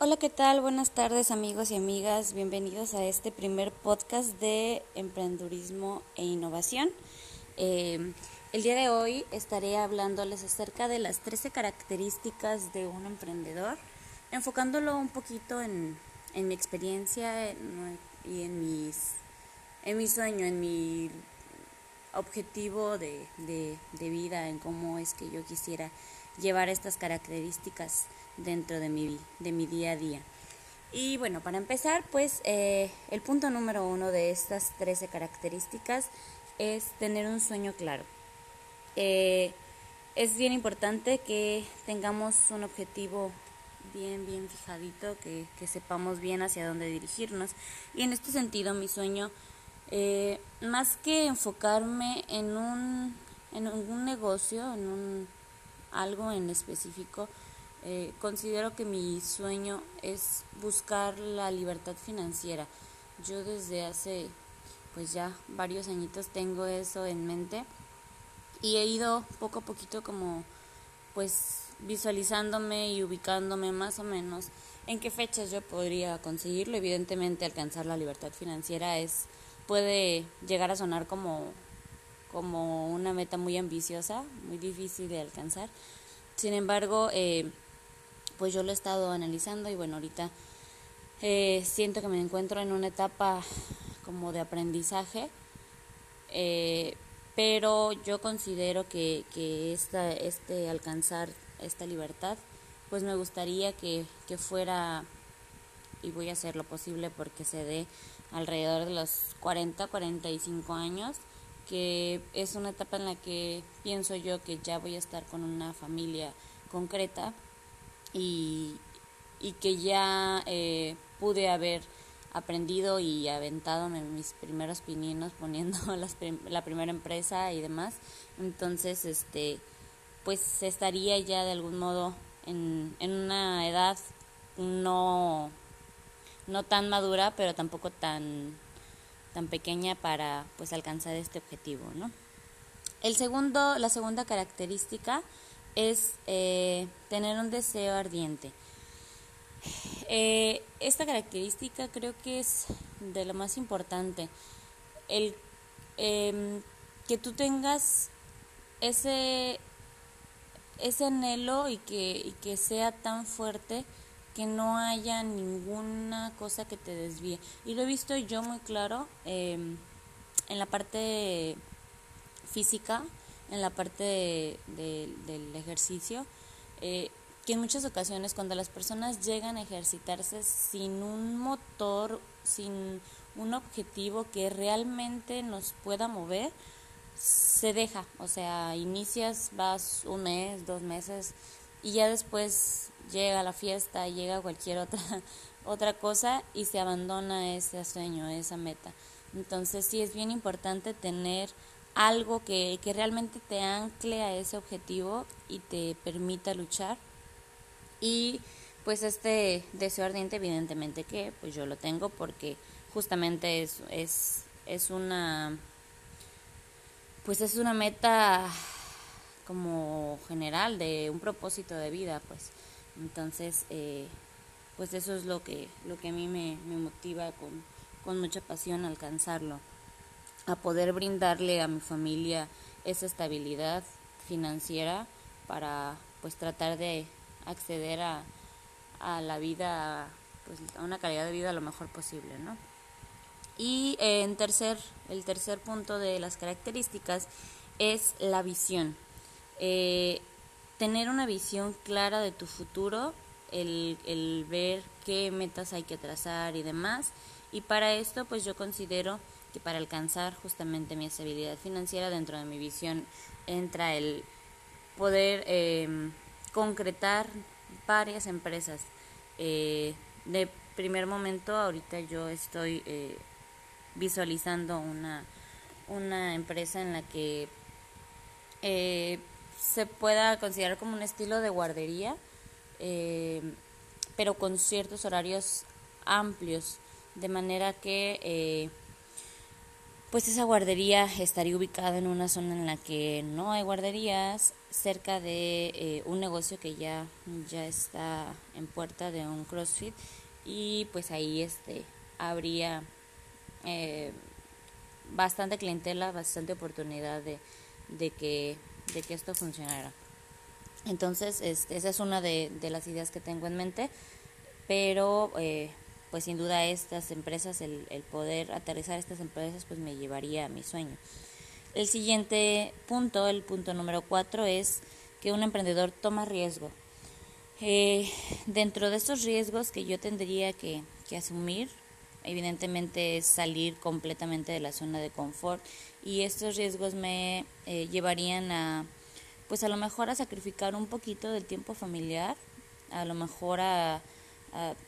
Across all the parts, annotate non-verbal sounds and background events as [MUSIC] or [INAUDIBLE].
Hola, ¿qué tal? Buenas tardes amigos y amigas. Bienvenidos a este primer podcast de emprendurismo e innovación. Eh, el día de hoy estaré hablándoles acerca de las 13 características de un emprendedor, enfocándolo un poquito en, mi experiencia y en, mis, en mi sueño, en mi objetivo de, de vida, en cómo es que yo quisiera llevar estas características dentro de mi, de mi día a día. Y bueno, para empezar, pues eh, el punto número uno de estas 13 características es tener un sueño claro. Eh, es bien importante que tengamos un objetivo bien, bien fijadito, que, sepamos bien hacia dónde dirigirnos. Y en este sentido, mi sueño, eh, más que enfocarme en un, en un negocio, en un, algo en específico, eh, considero que mi sueño es buscar la libertad financiera. Yo desde hace pues ya varios añitos tengo eso en mente y he ido poco a poquito como pues visualizándome y ubicándome más o menos en qué fechas yo podría conseguirlo. Evidentemente alcanzar la libertad financiera es puede llegar a sonar como como una meta muy ambiciosa, muy difícil de alcanzar. Sin embargo, eh, pues yo lo he estado analizando y bueno, ahorita eh, siento que me encuentro en una etapa como de aprendizaje, eh, pero yo considero que, que esta, este alcanzar esta libertad, pues me gustaría que, que fuera, y voy a hacer lo posible porque se dé alrededor de los 40, 45 años, que es una etapa en la que pienso yo que ya voy a estar con una familia concreta y, y que ya eh, pude haber aprendido y aventado mis primeros pininos poniendo [LAUGHS] la primera empresa y demás. Entonces, este, pues estaría ya de algún modo en, en una edad no, no tan madura, pero tampoco tan, tan pequeña para pues alcanzar este objetivo, ¿no? El segundo, la segunda característica es eh, tener un deseo ardiente. Eh, esta característica creo que es de lo más importante. El em, que tú tengas ese, ese anhelo y que, y que sea tan fuerte que no haya ninguna cosa que te desvíe. Y lo he visto yo muy claro em, en la parte física en la parte del ejercicio, eh, que en muchas ocasiones cuando las personas llegan a ejercitarse sin un motor, sin un objetivo que realmente nos pueda mover, se deja, o sea, inicias, vas un mes, dos meses y ya después llega la fiesta, llega cualquier otra [LAUGHS] otra cosa y se abandona ese sueño, esa meta. Entonces sí es bien importante tener algo que, que realmente te ancle a ese objetivo y te permita luchar. Y pues este deseo ardiente evidentemente que pues yo lo tengo porque justamente es, es, es una pues es una meta como general de un propósito de vida pues entonces eh, pues eso es lo que lo que a mí me, motiva con, con mucha pasión alcanzarlo a poder brindarle a mi familia esa estabilidad financiera para pues tratar de acceder a, a la vida pues a una calidad de vida lo mejor posible no y eh, en tercer el tercer punto de las características es la visión. Eh, tener una visión clara de tu futuro el, el ver qué metas hay que trazar y demás y para esto pues yo considero que para alcanzar justamente mi estabilidad financiera dentro de mi visión entra el poder em, concretar varias empresas. Eh, de primer momento, ahorita yo estoy eh, visualizando una, una empresa en la que eh, se pueda considerar como un estilo de guardería, pero con ciertos horarios amplios, de manera que pues esa guardería estaría ubicada en una zona en la que no hay guarderías, cerca de eh, un negocio que ya, ya está en puerta de un CrossFit y pues ahí este habría eh, bastante clientela, bastante oportunidad de, de, que, de que esto funcionara. Entonces, este, esa es una de, las ideas que tengo en mente, pero eh, pues sin duda estas empresas, el, poder aterrizar estas empresas, pues me llevaría a mi sueño. El siguiente punto, el punto número cuatro, es que un emprendedor toma riesgo. Eh, dentro de esos riesgos que yo tendría que asumir, evidentemente es salir completamente de la zona de confort. Y estos riesgos me eh, llevarían a pues a lo mejor a sacrificar un poquito del tiempo familiar, a lo mejor a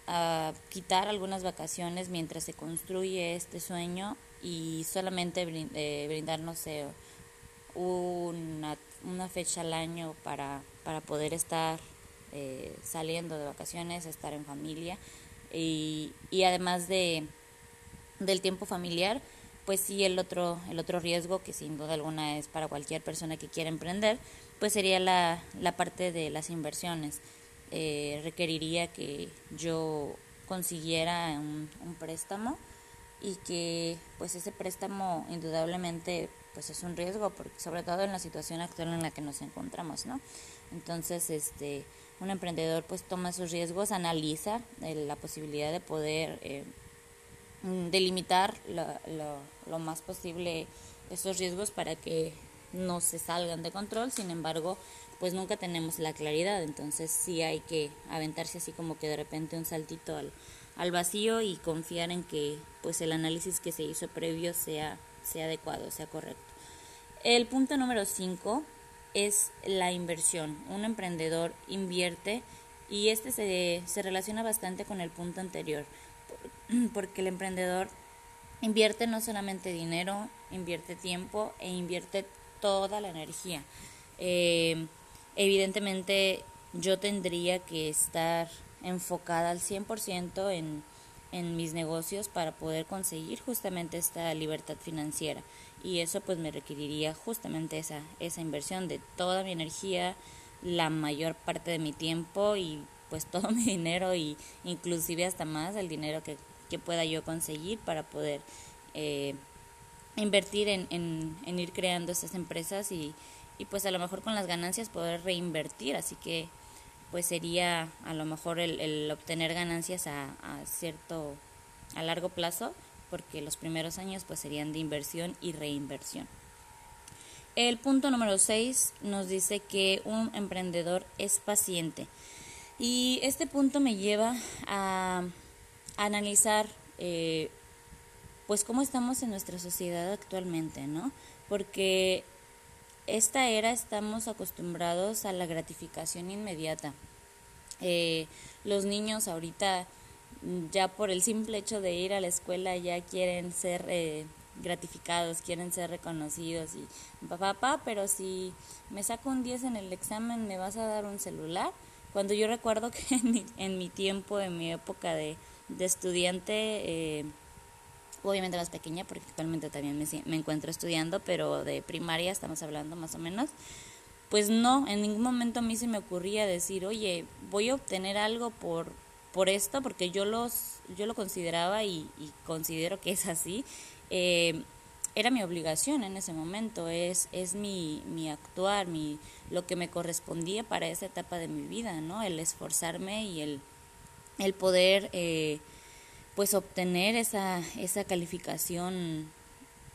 a, quitar algunas vacaciones mientras se construye este sueño y solamente eh, brindarnos una, una, fecha al año para, para poder estar eh, saliendo de vacaciones, estar en familia y, y además de del tiempo familiar, pues sí el otro el otro riesgo que sin duda alguna es para cualquier persona que quiera emprender, pues sería la, la parte de las inversiones. Eh, requeriría que yo consiguiera un, préstamo y que pues ese préstamo indudablemente pues es un riesgo porque sobre todo en la situación actual en la que nos encontramos no entonces este un emprendedor pues toma sus riesgos analiza eh, la posibilidad de poder eh, delimitar lo, lo más posible esos riesgos para que no se salgan de control sin embargo pues nunca tenemos la claridad, entonces sí hay que aventarse así como que de repente un saltito al, al vacío y confiar en que pues el análisis que se hizo previo sea, sea adecuado, sea correcto. El punto número 5 es la inversión. Un emprendedor invierte y este se, se relaciona bastante con el punto anterior, [CLEARS THROAT] porque el emprendedor invierte no solamente dinero, invierte tiempo e invierte toda la energía. Eh, evidentemente yo tendría que estar enfocada al 100% en, en mis negocios para poder conseguir justamente esta libertad financiera. Y eso pues me requeriría justamente esa, esa inversión de toda mi energía, la mayor parte de mi tiempo y pues [LAUGHS] todo mi dinero y inclusive hasta más el dinero que, que pueda yo conseguir para poder eh, invertir en, en, en ir creando estas empresas y, y pues a lo mejor con las ganancias poder reinvertir, así que pues sería a lo mejor el, obtener ganancias a, cierto, a largo plazo, porque los primeros años pues serían de inversión y reinversión. El punto número 6 nos dice que un emprendedor es paciente. Y este punto me lleva a, analizar eh, pues cómo estamos en nuestra sociedad actualmente, ¿no? Porque esta era estamos acostumbrados a la gratificación inmediata. Eh, los niños ahorita mm, ya por el simple hecho de ir a la escuela ya quieren ser eh, gratificados, quieren ser reconocidos y papá, papá, pero si me saco un 10 en el examen me vas a dar un celular. Cuando yo recuerdo [LAUGHS] que en mi, tiempo, en mi época de, de estudiante, eh, obviamente más pequeña porque actualmente también me, me encuentro estudiando, pero de primaria estamos hablando más o menos, pues no, en ningún momento a mí se me ocurría decir, oye, voy a obtener algo por, por esto, porque yo, los, yo lo consideraba y, considero que es así. Eh, era mi obligación en ese momento, es, es mi, mi actuar, mi, lo que me correspondía para esa etapa de mi vida, ¿no? El esforzarme y el, el poder eh, pues obtener esa, esa calificación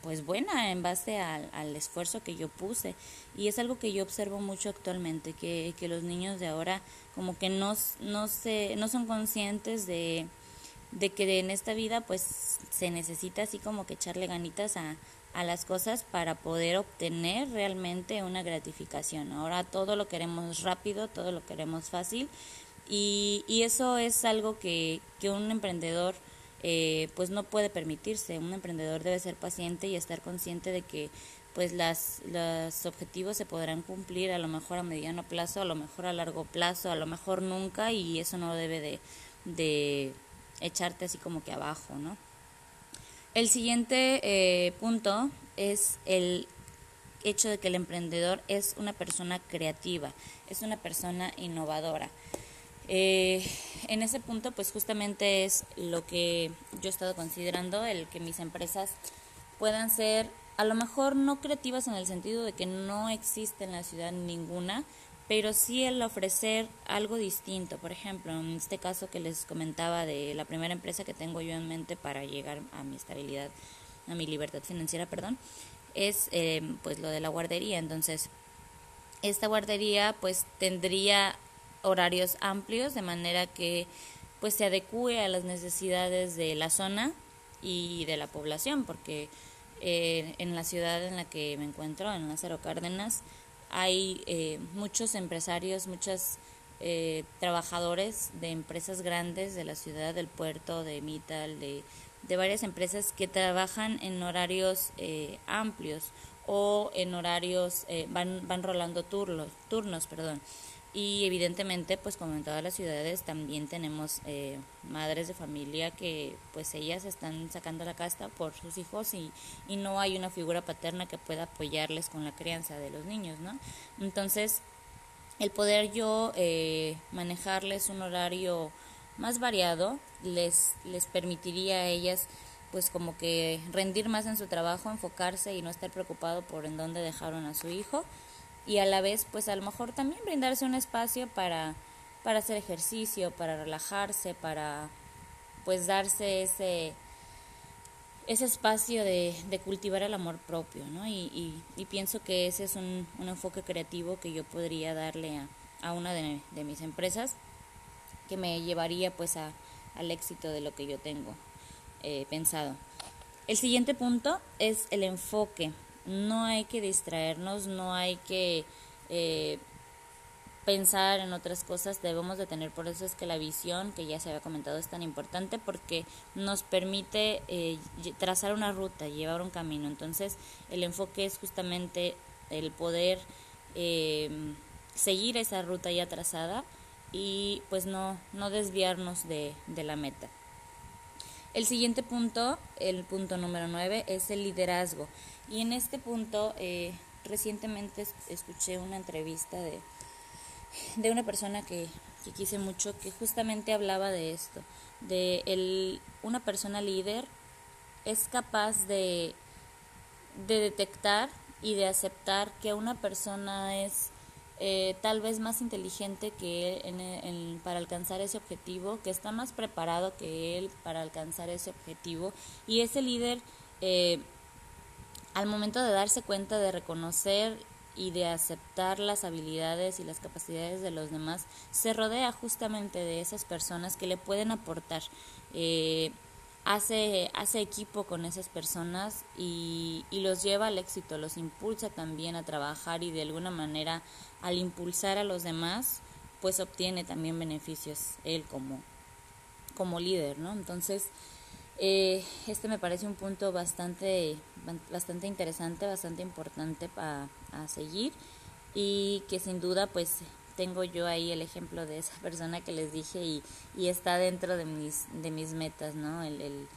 pues buena en base al, al, esfuerzo que yo puse y es algo que yo observo mucho actualmente que, que los niños de ahora como que no, no, se, no son conscientes de, de que en esta vida pues se necesita así como que echarle ganitas a, a las cosas para poder obtener realmente una gratificación. Ahora todo lo queremos rápido, todo lo queremos fácil y, y eso es algo que, que un emprendedor eh, pues no puede permitirse. Un emprendedor debe ser paciente y estar consciente de que pues las, los objetivos se podrán cumplir a lo mejor a mediano plazo, a lo mejor a largo plazo, a lo mejor nunca y eso no debe de, de echarte así como que abajo, ¿no? El siguiente eh, punto es el hecho de que el emprendedor es una persona creativa, es una persona innovadora. Eh, en ese punto, pues justamente es lo que yo he estado considerando, el que mis empresas puedan ser a lo mejor no creativas en el sentido de que no existe en la ciudad ninguna, pero sí el ofrecer algo distinto. Por ejemplo, en este caso que les comentaba de la primera empresa que tengo yo en mente para llegar a mi estabilidad, a mi libertad financiera, perdón, es eh, pues lo de la guardería. Entonces, esta guardería pues tendría horarios amplios de manera que pues se adecue a las necesidades de la zona y de la población, porque eh, en la ciudad en la que me encuentro, en Lázaro Cárdenas, hay eh, muchos empresarios, muchos eh, trabajadores de empresas grandes de la ciudad, del puerto, de Mital, de, de varias empresas que trabajan en horarios eh, amplios o en horarios, van, van rolando turnos, turnos, perdón. Y evidentemente, pues como en todas las ciudades, también tenemos eh, madres de familia que pues ellas están sacando la casta por sus hijos y, y no hay una figura paterna que pueda apoyarles con la crianza de los niños, ¿no? Entonces, el poder yo eh, manejarles un horario más variado les, les permitiría a ellas pues como que rendir más en su trabajo, enfocarse y no estar preocupado por en dónde dejaron a su hijo y a la vez pues a lo mejor también brindarse un espacio para, para hacer ejercicio, para relajarse, para pues darse ese, ese espacio de, de cultivar el amor propio, ¿no? Y, y, pienso que ese es un, un, enfoque creativo que yo podría darle a, a una de, de, mis empresas que me llevaría pues a, al éxito de lo que yo tengo eh, pensado. El siguiente punto es el enfoque no hay que distraernos, no hay que eh, pensar en otras cosas, debemos de tener, por eso es que la visión, que ya se había comentado, es tan importante porque nos permite eh, trazar una ruta, llevar un camino. Entonces, el enfoque es justamente el poder eh, seguir esa ruta ya trazada y pues no, no desviarnos de, de la meta. El siguiente punto, el punto número 9, es el liderazgo. Y en este punto, eh, recientemente escuché una entrevista de, de una persona que, que, quise mucho, que justamente hablaba de esto, de el, una persona líder es capaz de, de detectar y de aceptar que una persona es eh, tal vez más inteligente que él en, para alcanzar ese objetivo, que está más preparado que él para alcanzar ese objetivo y ese líder eh, al momento de darse cuenta de reconocer y de aceptar las habilidades y las capacidades de los demás, se rodea justamente de esas personas que le pueden aportar. Eh, hace, hace equipo con esas personas y, y, los lleva al éxito, los impulsa también a trabajar y de alguna manera al impulsar a los demás, pues obtiene también beneficios él como, como líder, ¿no? Entonces, eh, este me parece un punto bastante, bastante interesante, bastante importante para seguir y que sin duda pues tengo yo ahí el ejemplo de esa persona que les dije y, y está dentro de mis, de mis metas, ¿no? El, el,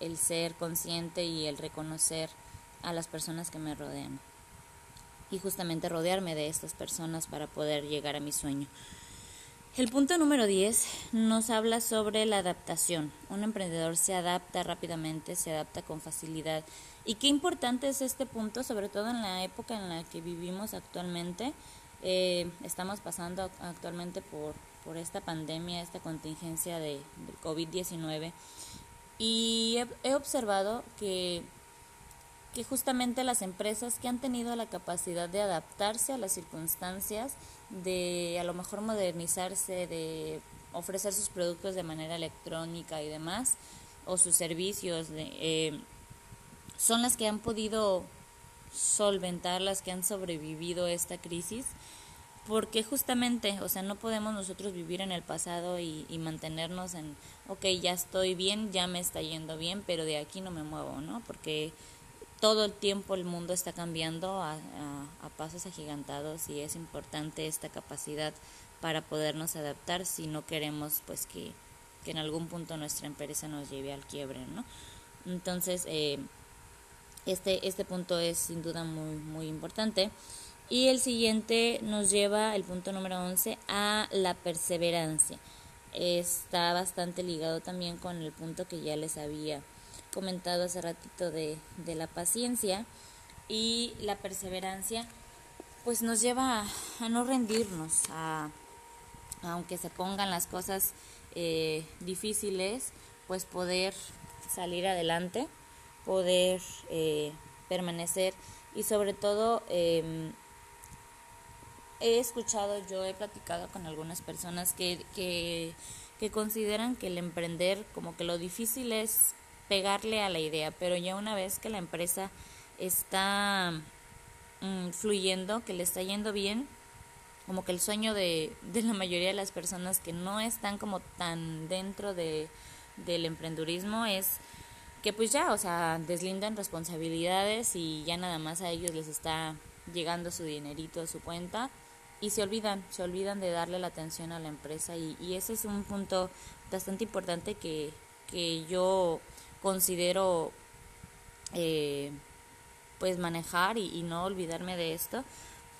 el ser consciente y el reconocer a las personas que me rodean. Y justamente rodearme de estas personas para poder llegar a mi sueño. El punto número 10 nos habla sobre la adaptación. Un emprendedor se adapta rápidamente, se adapta con facilidad. Y qué importante es este punto, sobre todo en la época en la que vivimos actualmente, eh, estamos pasando actualmente por, por esta pandemia, esta contingencia de, de COVID-19 y he, he, observado que, que justamente las empresas que han tenido la capacidad de adaptarse a las circunstancias, de a lo mejor modernizarse, de ofrecer sus productos de manera electrónica y demás, o sus servicios, de, eh, son las que han podido solventar, las que han sobrevivido esta crisis, porque justamente, o sea, no podemos nosotros vivir en el pasado y, y, mantenernos en, ok, ya estoy bien, ya me está yendo bien, pero de aquí no me muevo, ¿no? Porque todo el tiempo el mundo está cambiando a, a, a pasos agigantados y es importante esta capacidad para podernos adaptar si no queremos, pues, que, que en algún punto nuestra empresa nos lleve al quiebre, ¿no? Entonces, eh, este, este punto es sin duda muy, muy importante. Y el siguiente nos lleva, el punto número 11, a la perseverancia. Está bastante ligado también con el punto que ya les había comentado hace ratito de, de la paciencia y la perseverancia pues nos lleva a, no rendirnos, a, aunque se pongan las cosas eh, difíciles, pues poder salir adelante, poder eh, permanecer. Y sobre todo em, he escuchado, yo he platicado con algunas personas que, que, que consideran que el emprender como que lo difícil es pegarle a la idea, pero ya una vez que la empresa está mm, fluyendo, que le está yendo bien, como que el sueño de, de, la mayoría de las personas que no están como tan dentro de, del emprendurismo es que pues ya, o sea, deslindan responsabilidades y ya nada más a ellos les está llegando su dinerito a su cuenta y se olvidan, se olvidan de darle la atención a la empresa y, ese es un punto bastante importante que, que yo considero eh, pues manejar y, no olvidarme de esto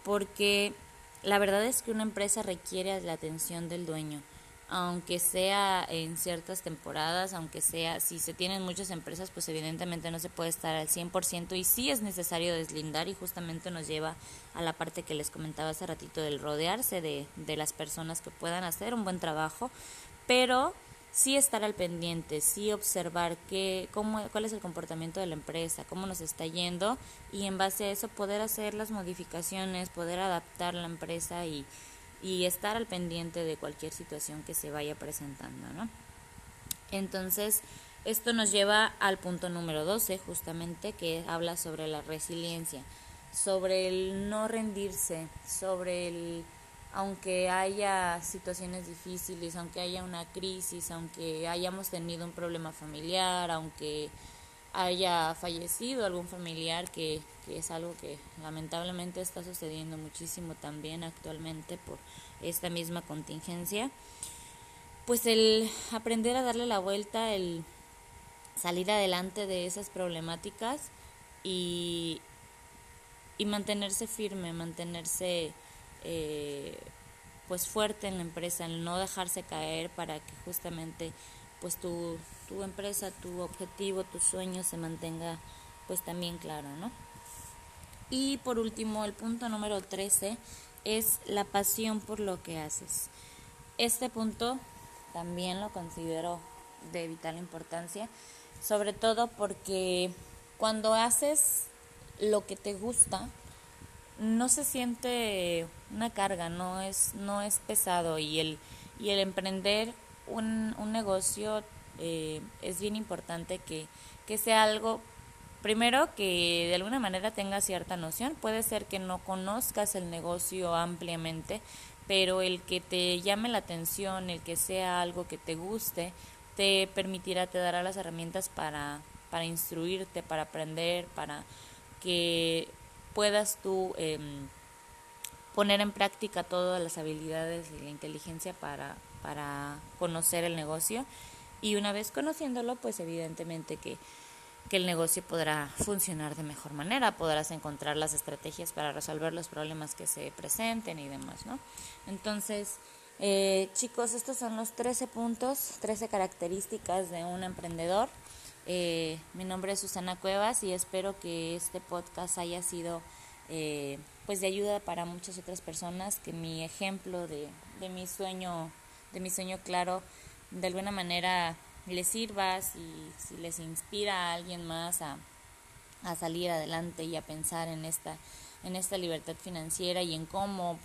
porque la verdad es que una empresa requiere la atención del dueño aunque sea en ciertas temporadas, aunque sea, si se tienen muchas empresas, pues evidentemente no se puede estar al 100% y sí es necesario deslindar y justamente nos lleva a la parte que les comentaba hace ratito del rodearse de, de las personas que puedan hacer un buen trabajo, pero sí estar al pendiente, sí observar qué, cómo, cuál es el comportamiento de la empresa, cómo nos está yendo y en base a eso poder hacer las modificaciones, poder adaptar la empresa y, y estar al pendiente de cualquier situación que se vaya presentando, ¿no? Entonces, esto nos lleva al punto número 12, justamente, que habla sobre la resiliencia, sobre el no rendirse, sobre el aunque haya situaciones difíciles, aunque haya una crisis, aunque hayamos tenido un problema familiar, aunque haya fallecido algún familiar, que, que, es algo que lamentablemente está sucediendo muchísimo también actualmente por esta misma contingencia, pues el aprender a darle la vuelta, el salir adelante de esas problemáticas y, y mantenerse firme, mantenerse eh, pues fuerte en la empresa, el no dejarse caer para que justamente pues tu, tu empresa, tu objetivo, tu sueño se mantenga pues también claro, ¿no? Y por último, el punto número 13 es la pasión por lo que haces. Este punto también lo considero de vital importancia, sobre todo porque cuando haces lo que te gusta, no se siente una carga, no es, no es pesado y el, y el emprender un, un negocio eh, es bien importante que, que sea algo, primero que de alguna manera tenga cierta noción, puede ser que no conozcas el negocio ampliamente, pero el que te llame la atención, el que sea algo que te guste, te permitirá, te dará las herramientas para, para instruirte, para aprender, para que puedas tú eh, poner en práctica todas las habilidades y la inteligencia para, para conocer el negocio y una vez conociéndolo, pues evidentemente que, que el negocio podrá funcionar de mejor manera, podrás encontrar las estrategias para resolver los problemas que se presenten y demás, ¿no? Entonces, eh, chicos, estos son los 13 puntos, 13 características de un emprendedor. Eh, mi nombre es Susana Cuevas y espero que este podcast haya sido eh, pues de ayuda para muchas otras personas, que mi ejemplo de, de mi sueño, de mi sueño claro, de alguna manera les sirva, si, si les inspira a alguien más a, a salir adelante y a pensar en esta, en esta libertad financiera y en cómo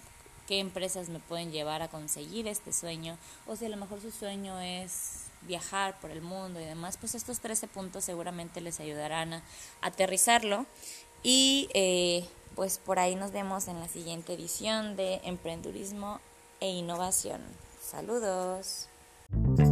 qué empresas me pueden llevar a conseguir este sueño, o si a lo mejor su sueño es viajar por el mundo y demás, pues estos 13 puntos seguramente les ayudarán a aterrizarlo y eh, pues por ahí nos vemos en la siguiente edición de Emprendurismo e Innovación. Saludos. Thank you